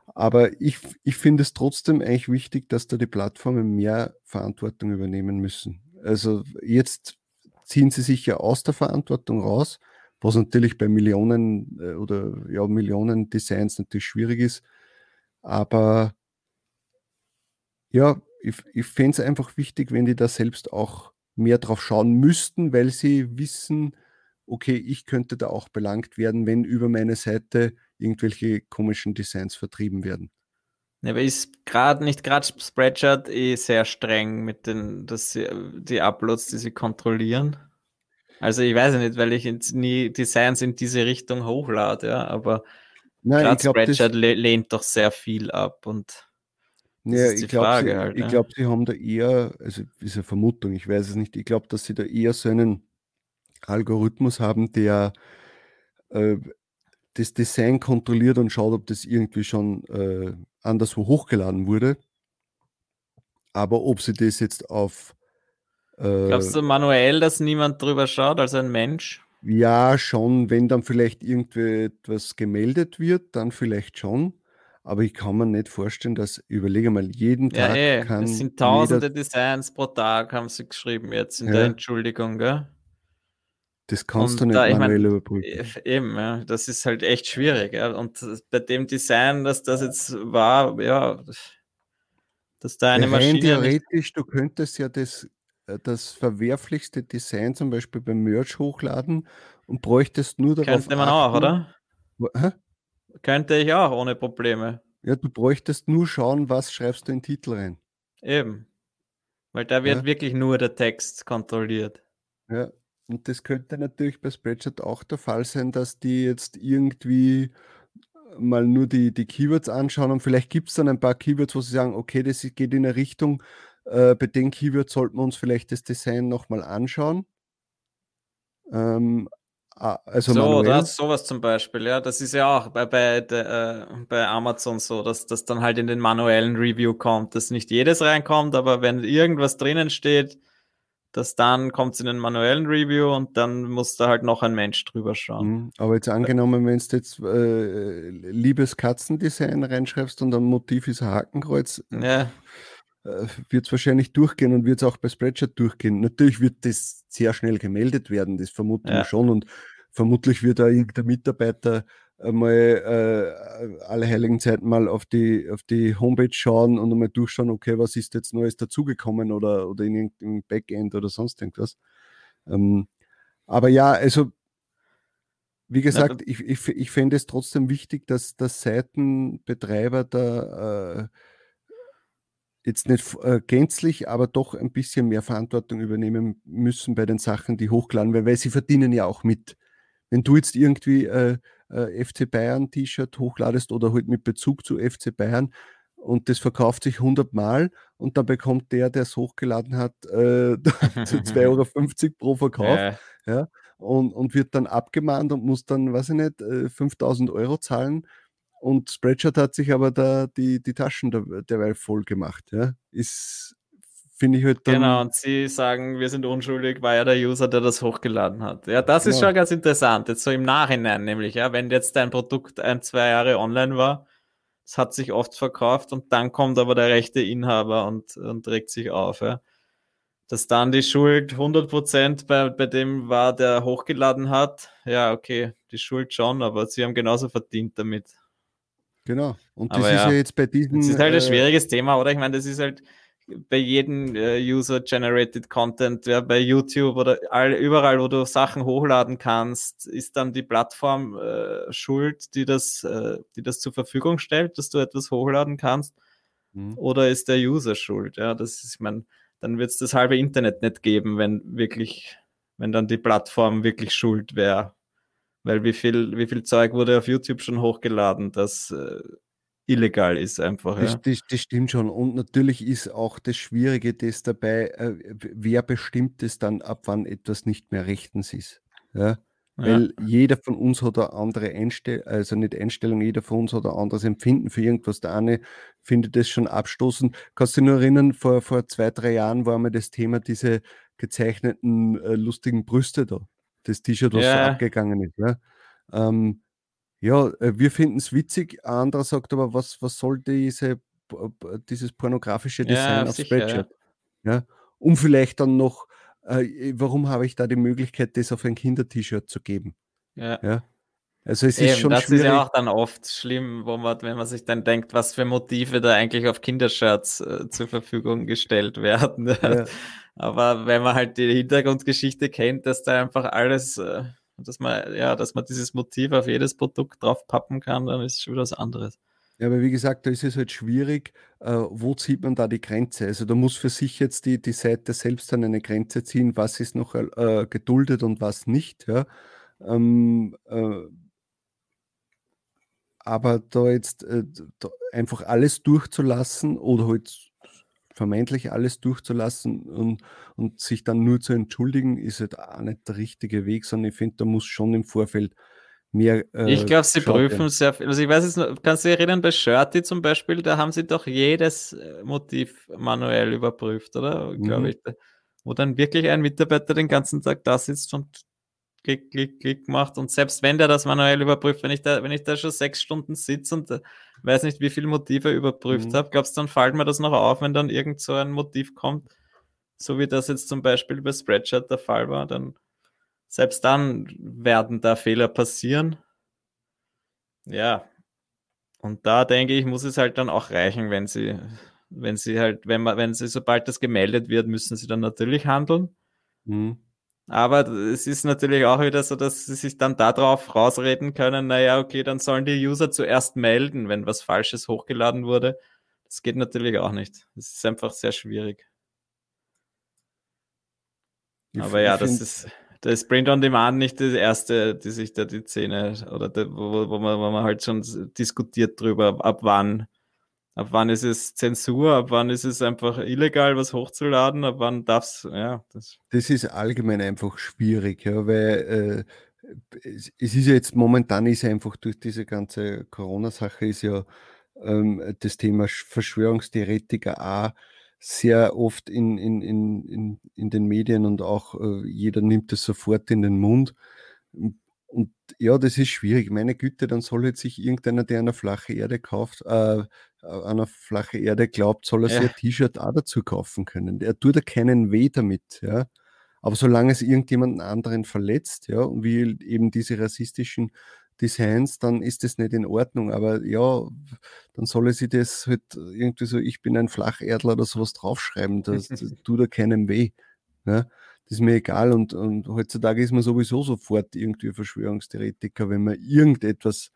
aber ich, ich finde es trotzdem eigentlich wichtig, dass da die Plattformen mehr Verantwortung übernehmen müssen. Also jetzt ziehen sie sich ja aus der Verantwortung raus, was natürlich bei Millionen äh, oder ja, Millionen Designs natürlich schwierig ist. Aber ja, ich, ich fände es einfach wichtig, wenn die da selbst auch mehr drauf schauen müssten, weil sie wissen, okay, ich könnte da auch belangt werden, wenn über meine Seite irgendwelche komischen Designs vertrieben werden. Ja, aber ist gerade nicht gerade Spreadshirt eh sehr streng mit den, dass sie, die Uploads, die sie kontrollieren. Also ich weiß nicht, weil ich nie Designs in diese Richtung hochlade, ja, aber gerade Spreadshirt das, lehnt doch sehr viel ab und ja, ich glaube, halt, ja. glaub, sie haben da eher, also ist eine Vermutung, ich weiß es nicht, ich glaube, dass sie da eher so einen Algorithmus haben, der äh, das Design kontrolliert und schaut, ob das irgendwie schon äh, anderswo hochgeladen wurde. Aber ob sie das jetzt auf. Äh, Glaubst du manuell, dass niemand drüber schaut, also ein Mensch? Ja, schon. Wenn dann vielleicht irgendwie etwas gemeldet wird, dann vielleicht schon. Aber ich kann mir nicht vorstellen, dass, überlege mal, jeden ja, Tag eh. kann. Es sind tausende Designs pro Tag, haben sie geschrieben jetzt in ja. der Entschuldigung, gell? Das kannst und du nicht da, manuell mein, überprüfen. Äh, eben, ja, das ist halt echt schwierig. Ja. Und bei dem Design, dass das jetzt war, ja, dass da eine Maschine. theoretisch, du könntest ja das, äh, das verwerflichste Design zum Beispiel beim Merch hochladen und bräuchtest nur darauf. Könnte man achten, auch, oder? Hä? Könnte ich auch, ohne Probleme. Ja, du bräuchtest nur schauen, was schreibst du in den Titel rein. Eben. Weil da wird ja. wirklich nur der Text kontrolliert. Ja, und das könnte natürlich bei Spreadshirt auch der Fall sein, dass die jetzt irgendwie mal nur die, die Keywords anschauen und vielleicht gibt es dann ein paar Keywords, wo sie sagen, okay, das geht in eine Richtung, äh, bei den Keywords sollten wir uns vielleicht das Design nochmal anschauen. Ähm, also so, manuell. das, sowas zum Beispiel, ja. Das ist ja auch bei, bei, de, äh, bei Amazon so, dass das dann halt in den manuellen Review kommt, dass nicht jedes reinkommt, aber wenn irgendwas drinnen steht, dass dann kommt es in den manuellen Review und dann muss da halt noch ein Mensch drüber schauen. Mhm. Aber jetzt angenommen, wenn du jetzt äh, liebes Katzendesign reinschreibst und ein Motiv ist ein Hakenkreuz, ja. äh, wird es wahrscheinlich durchgehen und wird es auch bei Spreadshirt durchgehen. Natürlich wird das sehr schnell gemeldet werden, das vermuten ja. wir schon und vermutlich wird da irgendein Mitarbeiter mal äh, alle heiligen Zeiten mal auf die, auf die Homepage schauen und einmal durchschauen, okay, was ist jetzt Neues dazugekommen oder, oder in irgendeinem Backend oder sonst irgendwas. Ähm, aber ja, also wie gesagt, ich, ich, ich fände es trotzdem wichtig, dass, dass Seitenbetreiber da äh, jetzt nicht äh, gänzlich, aber doch ein bisschen mehr Verantwortung übernehmen müssen bei den Sachen, die hochladen, weil, weil sie verdienen ja auch mit. Wenn du jetzt irgendwie äh, äh, FC Bayern T-Shirt hochladest oder halt mit Bezug zu FC Bayern und das verkauft sich 100 Mal und dann bekommt der, der es hochgeladen hat, äh, 2,50 Euro pro Verkauf. Ja. ja. und, und wird dann abgemahnt und muss dann, weiß ich nicht, 5000 äh, Euro zahlen. Und Spreadshirt hat sich aber da die, die Taschen derweil voll gemacht. Ja. Ist, finde ich halt dann. Genau, und sie sagen, wir sind unschuldig, war ja der User, der das hochgeladen hat. Ja, das ist ja. schon ganz interessant. Jetzt so im Nachhinein nämlich, ja, wenn jetzt dein Produkt ein, zwei Jahre online war, es hat sich oft verkauft und dann kommt aber der rechte Inhaber und, und regt sich auf, ja. Dass dann die Schuld 100% bei, bei dem war, der hochgeladen hat, ja, okay, die Schuld schon, aber sie haben genauso verdient damit. Genau. Und das aber ist ja, ja, jetzt bei diesen. Das ist halt ein äh, schwieriges Thema, oder? Ich meine, das ist halt, bei jedem äh, User-Generated Content, ja, bei YouTube oder all, überall, wo du Sachen hochladen kannst, ist dann die Plattform äh, schuld, die das, äh, die das zur Verfügung stellt, dass du etwas hochladen kannst? Mhm. Oder ist der User schuld? Ja, das ist, ich meine, dann wird es das halbe Internet nicht geben, wenn wirklich, wenn dann die Plattform wirklich schuld wäre. Weil wie viel, wie viel Zeug wurde auf YouTube schon hochgeladen, das äh, illegal ist einfach. Das, ja. das, das, stimmt schon. Und natürlich ist auch das Schwierige das dabei, äh, wer bestimmt es dann, ab wann etwas nicht mehr rechtens ist. Ja? Weil ja. jeder von uns hat eine andere Einstellung, also nicht Einstellung, jeder von uns hat ein anderes Empfinden für irgendwas. Der eine findet das schon abstoßend. Kannst du dich nur erinnern, vor, vor zwei, drei Jahren war mir das Thema diese gezeichneten äh, lustigen Brüste da. Das T-Shirt, was ja. so abgegangen ist. Ja, ähm, ja äh, wir finden es witzig. Ein anderer sagt aber, was, was soll diese, dieses pornografische Design ja, auf Spreadshirt? Ja. Um vielleicht dann noch äh, warum habe ich da die Möglichkeit, das auf ein Kinder-T-Shirt zu geben? Ja. ja? Also es Eben, ist schon das schwierig. ist ja auch dann oft schlimm, wo man, wenn man sich dann denkt, was für Motive da eigentlich auf Kindershirts äh, zur Verfügung gestellt werden. Ja. Aber wenn man halt die Hintergrundgeschichte kennt, dass da einfach alles, äh, dass man, ja, dass man dieses Motiv auf jedes Produkt drauf pappen kann, dann ist es schon was anderes. Ja, aber wie gesagt, da ist es halt schwierig, äh, wo zieht man da die Grenze? Also da muss für sich jetzt die, die Seite selbst dann eine Grenze ziehen, was ist noch äh, geduldet und was nicht. Ja? Ähm, äh, aber da jetzt äh, da einfach alles durchzulassen oder halt vermeintlich alles durchzulassen und, und sich dann nur zu entschuldigen, ist halt auch nicht der richtige Weg, sondern ich finde, da muss schon im Vorfeld mehr. Äh, ich glaube, sie prüfen sehr viel. Also ich weiß es noch, kannst du dich erinnern, bei Shirty zum Beispiel, da haben sie doch jedes äh, Motiv manuell überprüft, oder? Mhm. Glaube ich. Wo dann wirklich ein Mitarbeiter den ganzen Tag da sitzt und klick, klick, klick macht. Und selbst wenn der das manuell überprüft, wenn ich da, wenn ich da schon sechs Stunden sitze und äh, weiß nicht, wie viele Motive überprüft mhm. habe, glaubst du, dann fällt mir das noch auf, wenn dann irgend so ein Motiv kommt, so wie das jetzt zum Beispiel bei Spreadshirt der Fall war, dann selbst dann werden da Fehler passieren. Ja. Und da denke ich, muss es halt dann auch reichen, wenn sie, wenn sie halt, wenn man, wenn sie, sobald das gemeldet wird, müssen sie dann natürlich handeln. Mhm. Aber es ist natürlich auch wieder so, dass sie sich dann darauf rausreden können, naja, okay, dann sollen die User zuerst melden, wenn was Falsches hochgeladen wurde. Das geht natürlich auch nicht. Das ist einfach sehr schwierig. Aber ja, das ist da ist Print on Demand nicht das erste, die sich da die Szene oder die, wo, wo, man, wo man halt schon diskutiert drüber, ab wann. Ab wann ist es Zensur, ab wann ist es einfach illegal, was hochzuladen, ab wann darf es, ja. Das. das ist allgemein einfach schwierig, ja, weil äh, es, ist jetzt momentan ist einfach durch diese ganze Corona-Sache ist ja ähm, das Thema Verschwörungstheoretiker auch sehr oft in, in, in, in, den Medien und auch äh, jeder nimmt es sofort in den Mund. Und ja, das ist schwierig. Meine Güte, dann soll jetzt sich irgendeiner, der eine flache Erde kauft, äh, äh an eine flache Erde glaubt, soll er ja. sich ein T-Shirt auch dazu kaufen können. Er tut da keinen weh damit, ja. Aber solange es irgendjemanden anderen verletzt, ja, und wie eben diese rassistischen Designs, dann ist das nicht in Ordnung. Aber ja, dann soll sie das halt irgendwie so, ich bin ein Flacherdler oder sowas draufschreiben. Das, das tut da keinem weh. Ja? Das ist mir egal. Und, und heutzutage ist man sowieso sofort irgendwie Verschwörungstheoretiker, wenn man irgendetwas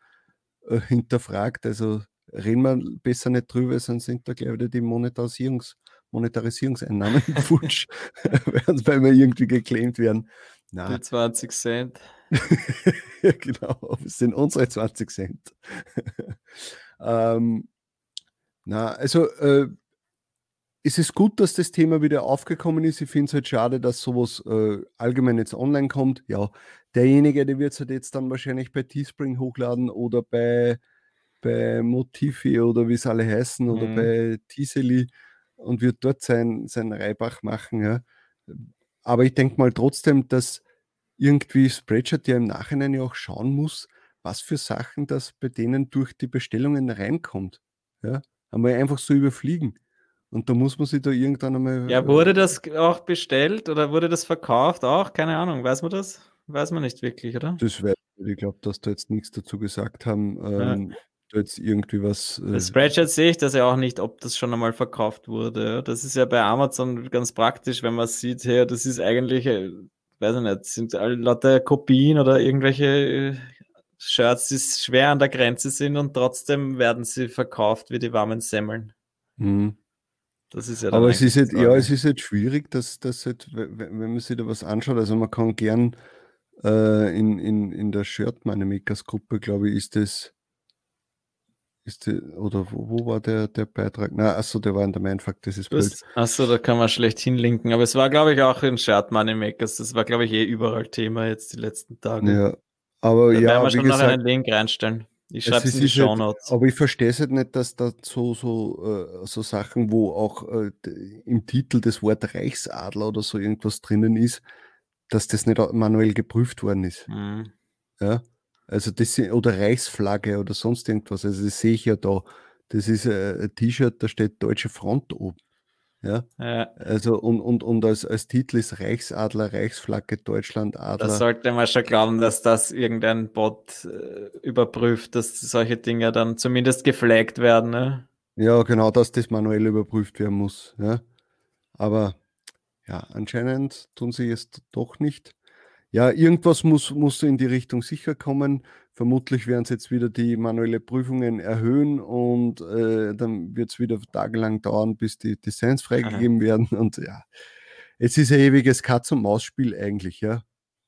äh, hinterfragt. Also reden wir besser nicht drüber, sonst sind da, glaube ich, die Monetarisierungs Monetarisierungseinnahmen futsch, weil wir irgendwie geclaimt werden. Na. Die 20 Cent. genau, es sind unsere 20 Cent. ähm, na, also äh, es ist gut, dass das Thema wieder aufgekommen ist. Ich finde es halt schade, dass sowas äh, allgemein jetzt online kommt. Ja, derjenige, der wird es halt jetzt dann wahrscheinlich bei Teespring hochladen oder bei, bei Motivi oder wie es alle heißen oder mhm. bei Tiseli und wird dort sein, sein Reibach machen. Ja. Aber ich denke mal trotzdem, dass irgendwie Spreadshirt ja im Nachhinein ja auch schauen muss, was für Sachen das bei denen durch die Bestellungen reinkommt. Ja, einmal einfach so überfliegen. Und da muss man sich da irgendwann einmal. Ja, wurde äh, das auch bestellt oder wurde das verkauft auch? Keine Ahnung, weiß man das? Weiß man nicht wirklich, oder? Das weiß ich. Ich glaube, dass da jetzt nichts dazu gesagt haben. Ähm, ja. Da jetzt irgendwie was. Äh, Bei Spreadshirt sehe ich das ja auch nicht, ob das schon einmal verkauft wurde. Das ist ja bei Amazon ganz praktisch, wenn man sieht, hey, das ist eigentlich äh, weiß ich nicht, sind alle lauter Kopien oder irgendwelche äh, Shirts, die schwer an der Grenze sind und trotzdem werden sie verkauft wie die warmen Semmeln. Mhm. Das ist ja Aber es ist halt, ja, es ist halt schwierig, dass das halt, wenn man sich da was anschaut, also man kann gern äh, in, in, in der Shirt Makers Gruppe, glaube ich, ist das. Ist die, oder wo, wo, war der, der Beitrag? Na, achso, der war in der Mindfuck, das ist blöd. Achso, da kann man schlecht hinlinken. Aber es war, glaube ich, auch in Shirt Makers. Das war, glaube ich, eh überall Thema jetzt die letzten Tage. Ja, aber da ja. werden wir schon gesagt, noch einen Link reinstellen. Ich schreibe es in die halt, Notes. aber ich verstehe es halt nicht, dass da so, so, äh, so Sachen, wo auch äh, im Titel das Wort Reichsadler oder so irgendwas drinnen ist, dass das nicht manuell geprüft worden ist. Mhm. Ja, also das oder Reichsflagge oder sonst irgendwas. Also das sehe ich ja da. Das ist äh, ein T-Shirt, da steht Deutsche Front oben. Ja, Ja, also und, und, und als, als Titel ist Reichsadler, Reichsflagge, Deutschland, da sollte man schon glauben, dass das irgendein Bot äh, überprüft, dass solche Dinge dann zumindest geflaggt werden. Ne? Ja, genau, dass das manuell überprüft werden muss. Ja. Aber ja, anscheinend tun sie es doch nicht. Ja, irgendwas muss, muss in die Richtung sicher kommen. Vermutlich werden sie jetzt wieder die manuelle Prüfungen erhöhen und äh, dann wird es wieder tagelang dauern, bis die Designs freigegeben werden. Und ja, es ist ein ewiges Katz-und-Maus-Spiel eigentlich, ja.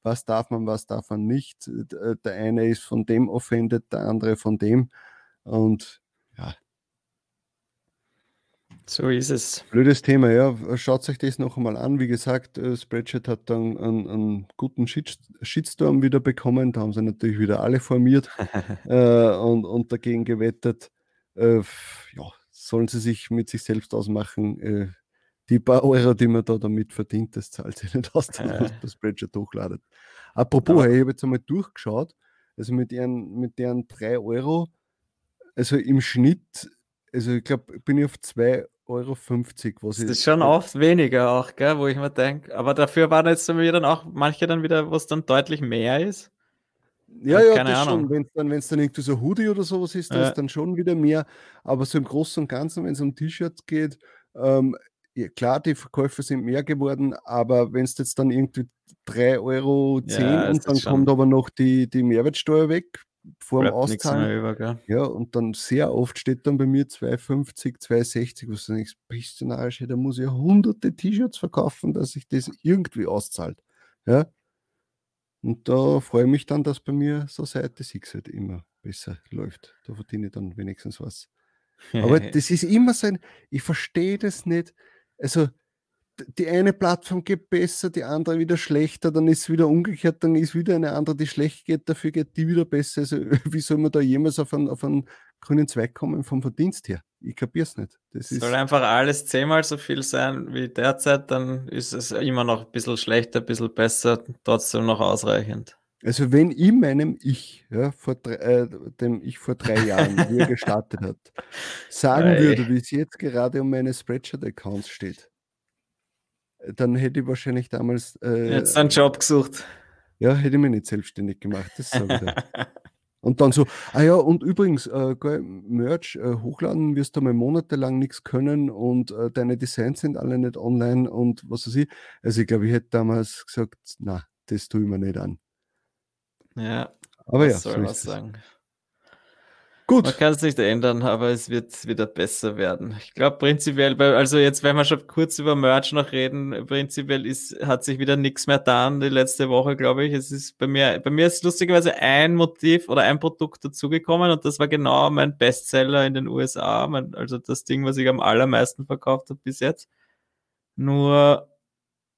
Was darf man, was darf man nicht? D- Der eine ist von dem offended, der andere von dem. Und ja, So ist es. Blödes Thema, ja. Schaut euch das noch einmal an. Wie gesagt, äh, Spreadshirt hat dann einen, einen guten Shit, Shitstorm wieder bekommen. Da haben sie natürlich wieder alle formiert äh, und, und dagegen gewettet. Äh, ja, sollen sie sich mit sich selbst ausmachen. Äh, die paar Euro, die man da damit verdient, das zahlt sich nicht aus, dass man es bei Spreadshirt hochladet. Apropos, hey, ich habe jetzt einmal durchgeschaut. Also mit deren, mit deren 3 Euro, also im Schnitt, also ich glaube, bin ich auf 2,50 Euro, was Das ist schon oft weniger auch, gell, wo ich mir denke. Aber dafür waren jetzt dann wieder auch manche dann wieder, wo es dann deutlich mehr ist. Ja, ja, keine das Ahnung. schon. Wenn es dann, wenn's dann irgendwie so Hoodie oder sowas ist, dann Ja. ist dann schon wieder mehr. Aber so im Großen und Ganzen, wenn es um T-Shirts geht, ähm, ja, klar, die Verkäufe sind mehr geworden, aber wenn es jetzt dann irgendwie 3,10 Euro Ja, ist und dann kommt aber noch die, die Mehrwertsteuer weg vor dem Auszahlen. Ja, und dann sehr oft steht dann bei mir 2,50, 2,60, was du denkst, bist du narrisch, da muss ich ja hunderte T-Shirts verkaufen, dass sich das irgendwie auszahlt. Ja. Und da freue ich mich dann, dass bei mir so Seite 6 halt immer besser läuft. Da verdiene ich dann wenigstens was. Aber das ist immer so ein, ich verstehe das nicht. Also die eine Plattform geht besser, die andere wieder schlechter, dann ist es wieder umgekehrt, dann ist wieder eine andere, die schlecht geht, dafür geht die wieder besser. Also wie soll man da jemals auf einen, auf einen grünen Zweig kommen vom Verdienst her? Ich kapiere es nicht. Das ist, Soll einfach alles zehnmal so viel sein wie derzeit, dann ist es immer noch ein bisschen schlechter, ein bisschen besser, trotzdem noch ausreichend. also wenn ich meinem Ich, ja, vor drei, äh, dem Ich vor drei Jahren, wie er gestartet hat, sagen würde, wie es jetzt gerade um meine Spreadshirt-Accounts steht, dann hätte ich wahrscheinlich damals äh, Jetzt einen Job gesucht. Ja, hätte ich mich nicht selbstständig gemacht, das sage ich dir. Und dann so, ah ja, und übrigens, äh, Merch, äh, hochladen wirst du mal monatelang nichts können und äh, deine Designs sind alle nicht online und was weiß ich. Also ich glaube, ich hätte damals gesagt, na, das tue ich mir nicht an. ja, Aber ja, was soll so man ist es. Gut, Man kann es nicht ändern, aber es wird wieder besser werden. Ich glaube prinzipiell, also jetzt, wenn wir schon kurz über Merch noch reden, prinzipiell ist, hat sich wieder nichts mehr getan die letzte Woche, glaube ich. Es ist bei mir, bei mir ist lustigerweise ein Motiv oder ein Produkt dazugekommen und das war genau mein Bestseller in den USA, mein, also das Ding, was ich am allermeisten verkauft habe bis jetzt. Nur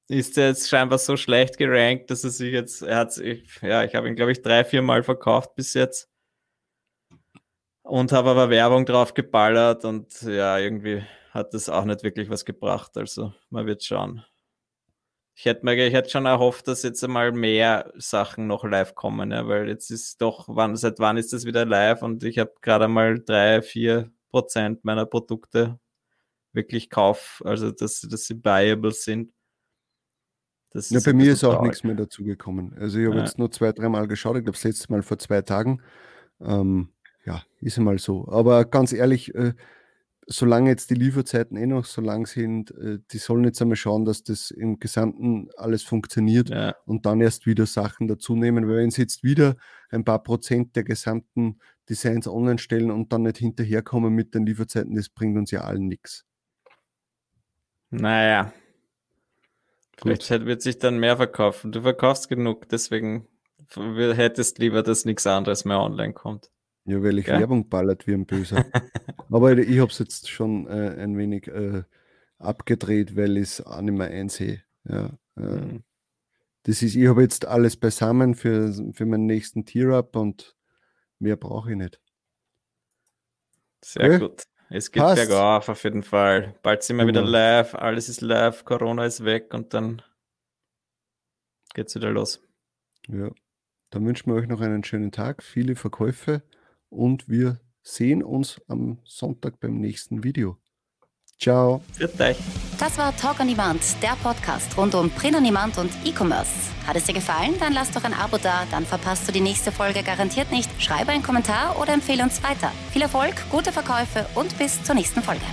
ist er jetzt scheinbar so schlecht gerankt, dass er sich jetzt, er hat sich, ja, ich habe ihn, glaube ich, drei, vier Mal verkauft bis jetzt und habe aber Werbung drauf geballert und ja, irgendwie hat das auch nicht wirklich was gebracht. Also man wird schauen. Ich hätte mir, ich hätte schon erhofft, dass jetzt einmal mehr Sachen noch live kommen, ja, weil jetzt ist doch, wann, seit wann ist das wieder live und ich habe gerade mal drei, vier Prozent meiner Produkte wirklich Kauf, also dass, dass sie buyable sind. Das ja, bei mir ist auch traurig. nichts mehr dazugekommen. Also ich habe Ja. jetzt nur zwei, dreimal geschaut, ich glaube das letzte Mal vor zwei Tagen. Ähm, ja, ist einmal so. Aber ganz ehrlich, äh, solange jetzt die Lieferzeiten eh noch so lang sind, äh, die sollen jetzt einmal schauen, dass das im Gesamten alles funktioniert Ja. und dann erst wieder Sachen dazu nehmen. Weil wenn sie jetzt wieder ein paar Prozent der gesamten Designs online stellen und dann nicht hinterherkommen mit den Lieferzeiten, das bringt uns ja allen nichts. Naja. Gut. Vielleicht wird sich dann mehr verkaufen. Du verkaufst genug, deswegen hättest lieber, dass nichts anderes mehr online kommt. Ja, weil ich ja. Werbung ballert wie ein Böser. Aber ich habe es jetzt schon äh, ein wenig äh, abgedreht, weil ich es auch nicht mehr einsehe. Ja, äh, mhm. Das ist, ich habe jetzt alles beisammen für, für meinen nächsten Tier-Up und mehr brauche ich nicht. Sehr okay. gut. Es geht Passt. bergauf auf jeden Fall. Bald sind wir genau. wieder live, alles ist live, Corona ist weg und dann geht's wieder los. Ja, dann wünschen wir euch noch einen schönen Tag, viele Verkäufe und wir sehen uns am Sonntag beim nächsten Video. Ciao. Für euch. Das war Talk on Demand, der Podcast rund um Print on Demand und E-Commerce. Hat es dir gefallen? Dann lass doch ein Abo da, dann verpasst du die nächste Folge garantiert nicht. Schreibe einen Kommentar oder empfehle uns weiter. Viel Erfolg, gute Verkäufe und bis zur nächsten Folge.